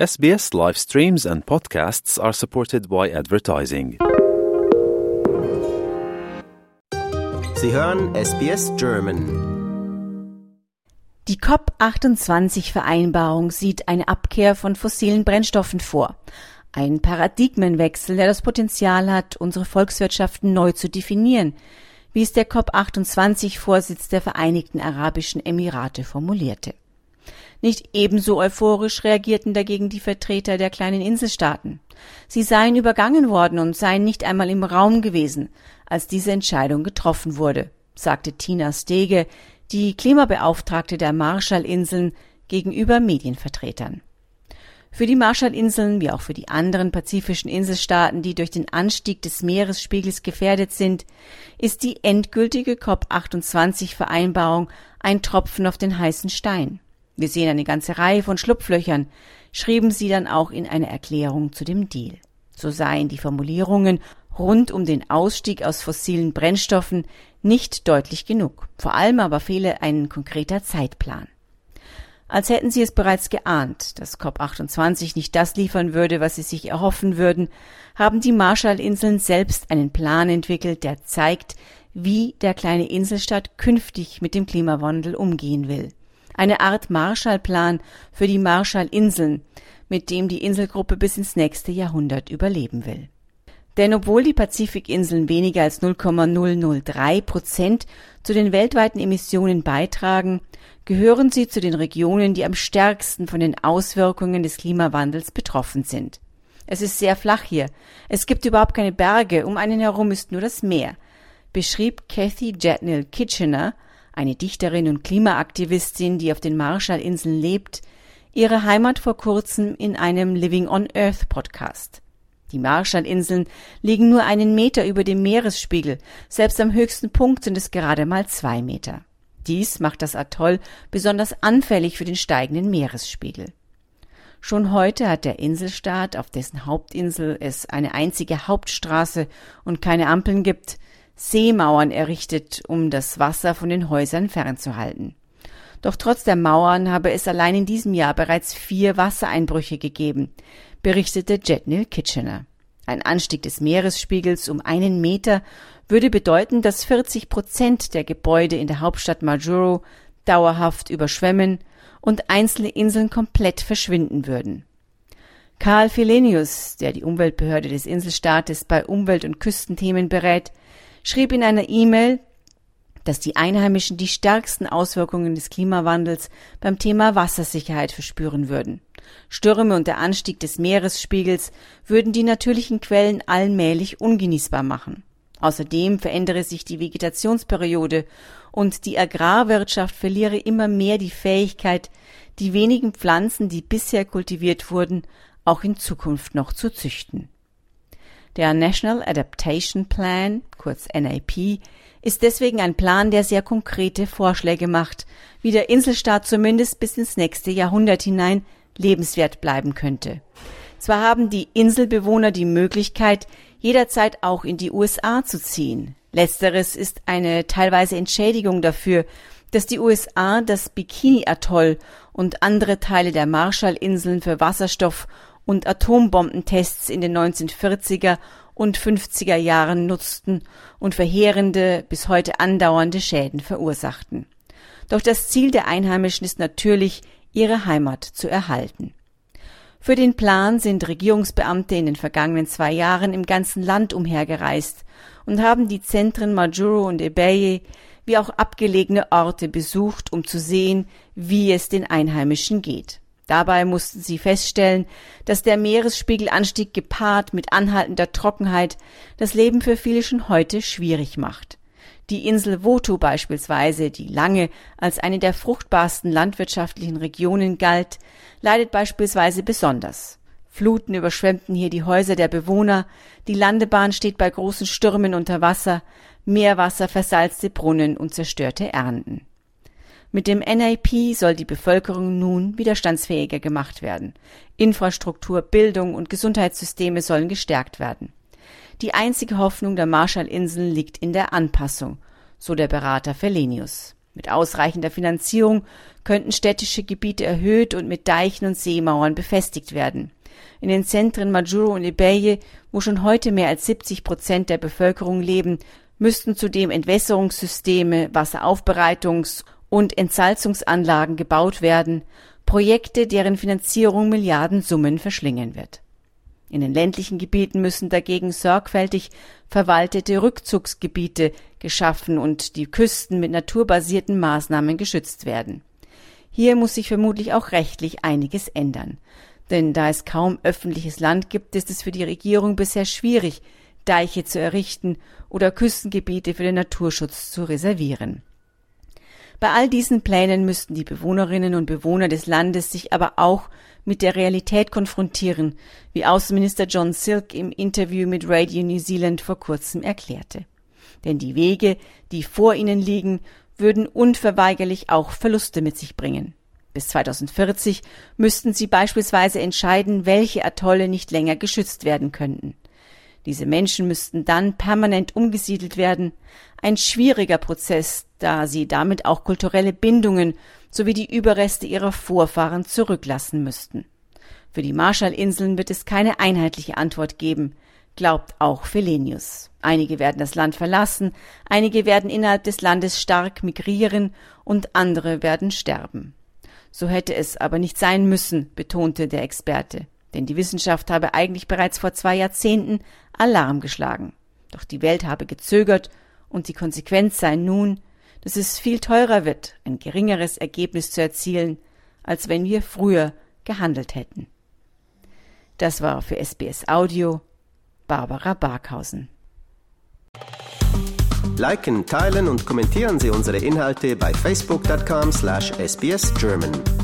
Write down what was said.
SBS live streams and podcasts are supported by advertising. Sie hören SBS German. Die COP28-Vereinbarung sieht eine Abkehr von fossilen Brennstoffen vor. Ein Paradigmenwechsel, der das Potenzial hat, unsere Volkswirtschaften neu zu definieren, wie es der COP28-Vorsitz der Vereinigten Arabischen Emirate formulierte. Nicht ebenso euphorisch reagierten dagegen die Vertreter der kleinen Inselstaaten. Sie seien übergangen worden und seien nicht einmal im Raum gewesen, als diese Entscheidung getroffen wurde, sagte Tina Stege, die Klimabeauftragte der Marshallinseln, gegenüber Medienvertretern. Für die Marshallinseln wie auch für die anderen pazifischen Inselstaaten, die durch den Anstieg des Meeresspiegels gefährdet sind, ist die endgültige COP28-Vereinbarung ein Tropfen auf den heißen Stein. Wir sehen eine ganze Reihe von Schlupflöchern, schrieben sie dann auch in einer Erklärung zu dem Deal. So seien die Formulierungen rund um den Ausstieg aus fossilen Brennstoffen nicht deutlich genug. Vor allem aber fehle ein konkreter Zeitplan. Als hätten sie es bereits geahnt, dass COP28 nicht das liefern würde, was sie sich erhoffen würden, haben die Marshallinseln selbst einen Plan entwickelt, der zeigt, wie der kleine Inselstaat künftig mit dem Klimawandel umgehen will eine Art Marshallplan für die Marshallinseln, mit dem die Inselgruppe bis ins nächste Jahrhundert überleben will. Denn obwohl die Pazifikinseln weniger als 0,003 Prozent zu den weltweiten Emissionen beitragen, gehören sie zu den Regionen, die am stärksten von den Auswirkungen des Klimawandels betroffen sind. Es ist sehr flach hier. Es gibt überhaupt keine Berge, um einen herum ist nur das Meer, beschrieb Kathy Jetnil Kitchener, eine Dichterin und Klimaaktivistin, die auf den Marshallinseln lebt, ihre Heimat vor kurzem in einem Living on Earth Podcast. Die Marshallinseln liegen nur einen Meter über dem Meeresspiegel, selbst am höchsten Punkt sind es gerade mal zwei Meter. Dies macht das Atoll besonders anfällig für den steigenden Meeresspiegel. Schon heute hat der Inselstaat, auf dessen Hauptinsel es eine einzige Hauptstraße und keine Ampeln gibt, Seemauern errichtet, um das Wasser von den Häusern fernzuhalten. Doch trotz der Mauern habe es allein in diesem Jahr bereits vier Wassereinbrüche gegeben, berichtete Jetnil Kitchener. Ein Anstieg des Meeresspiegels um einen Meter würde bedeuten, dass 40 Prozent der Gebäude in der Hauptstadt Majuro dauerhaft überschwemmen und einzelne Inseln komplett verschwinden würden. Karl Filenius, der die Umweltbehörde des Inselstaates bei Umwelt- und Küstenthemen berät, schrieb in einer E-Mail, dass die Einheimischen die stärksten Auswirkungen des Klimawandels beim Thema Wassersicherheit verspüren würden. Stürme und der Anstieg des Meeresspiegels würden die natürlichen Quellen allmählich ungenießbar machen. Außerdem verändere sich die Vegetationsperiode und die Agrarwirtschaft verliere immer mehr die Fähigkeit, die wenigen Pflanzen, die bisher kultiviert wurden, auch in Zukunft noch zu züchten. Der National Adaptation Plan, kurz NAP, ist deswegen ein Plan, der sehr konkrete Vorschläge macht, wie der Inselstaat zumindest bis ins nächste Jahrhundert hinein lebenswert bleiben könnte. Zwar haben die Inselbewohner die Möglichkeit, jederzeit auch in die USA zu ziehen. Letzteres ist eine teilweise Entschädigung dafür, dass die USA das Bikini-Atoll und andere Teile der Marshallinseln für Wasserstoff und Atombombentests in den 1940er und 50er Jahren nutzten und verheerende, bis heute andauernde Schäden verursachten. Doch das Ziel der Einheimischen ist natürlich, ihre Heimat zu erhalten. Für den Plan sind Regierungsbeamte in den vergangenen zwei Jahren im ganzen Land umhergereist und haben die Zentren Majuro und Ebeye wie auch abgelegene Orte besucht, um zu sehen, wie es den Einheimischen geht. Dabei mussten sie feststellen, dass der Meeresspiegelanstieg gepaart mit anhaltender Trockenheit das Leben für viele schon heute schwierig macht. Die Insel Woto beispielsweise, die lange als eine der fruchtbarsten landwirtschaftlichen Regionen galt, leidet beispielsweise besonders. Fluten überschwemmten hier die Häuser der Bewohner, die Landebahn steht bei großen Stürmen unter Wasser, Meerwasser versalzte Brunnen und zerstörte Ernten. Mit dem NIP soll die Bevölkerung nun widerstandsfähiger gemacht werden. Infrastruktur, Bildung und Gesundheitssysteme sollen gestärkt werden. Die einzige Hoffnung der Marshallinseln liegt in der Anpassung, so der Berater Felenius. Mit ausreichender Finanzierung könnten städtische Gebiete erhöht und mit Deichen und Seemauern befestigt werden. In den Zentren Majuro und Ebeye, wo schon heute mehr als 70 Prozent der Bevölkerung leben, müssten zudem Entwässerungssysteme, Wasseraufbereitungs- und Entsalzungsanlagen gebaut werden, Projekte, deren Finanzierung Milliardensummen verschlingen wird. In den ländlichen Gebieten müssen dagegen sorgfältig verwaltete Rückzugsgebiete geschaffen und die Küsten mit naturbasierten Maßnahmen geschützt werden. Hier muss sich vermutlich auch rechtlich einiges ändern. Denn da es kaum öffentliches Land gibt, ist es für die Regierung bisher schwierig, Deiche zu errichten oder Küstengebiete für den Naturschutz zu reservieren. Bei all diesen Plänen müssten die Bewohnerinnen und Bewohner des Landes sich aber auch mit der Realität konfrontieren, wie Außenminister John Silk im Interview mit Radio New Zealand vor kurzem erklärte. Denn die Wege, die vor ihnen liegen, würden unverweigerlich auch Verluste mit sich bringen. Bis 2040 müssten sie beispielsweise entscheiden, welche Atolle nicht länger geschützt werden könnten. Diese Menschen müssten dann permanent umgesiedelt werden, ein schwieriger Prozess, da sie damit auch kulturelle Bindungen sowie die Überreste ihrer Vorfahren zurücklassen müssten. Für die Marshallinseln wird es keine einheitliche Antwort geben, glaubt auch Felenius. Einige werden das Land verlassen, einige werden innerhalb des Landes stark migrieren und andere werden sterben. So hätte es aber nicht sein müssen, betonte der Experte, denn die Wissenschaft habe eigentlich bereits vor zwei Jahrzehnten Alarm geschlagen. Doch die Welt habe gezögert und die Konsequenz sei nun, dass es viel teurer wird, ein geringeres Ergebnis zu erzielen, als wenn wir früher gehandelt hätten. Das war für SBS Audio Barbara Barkhausen. Liken, teilen und kommentieren Sie unsere Inhalte bei facebook.com/sbsgerman.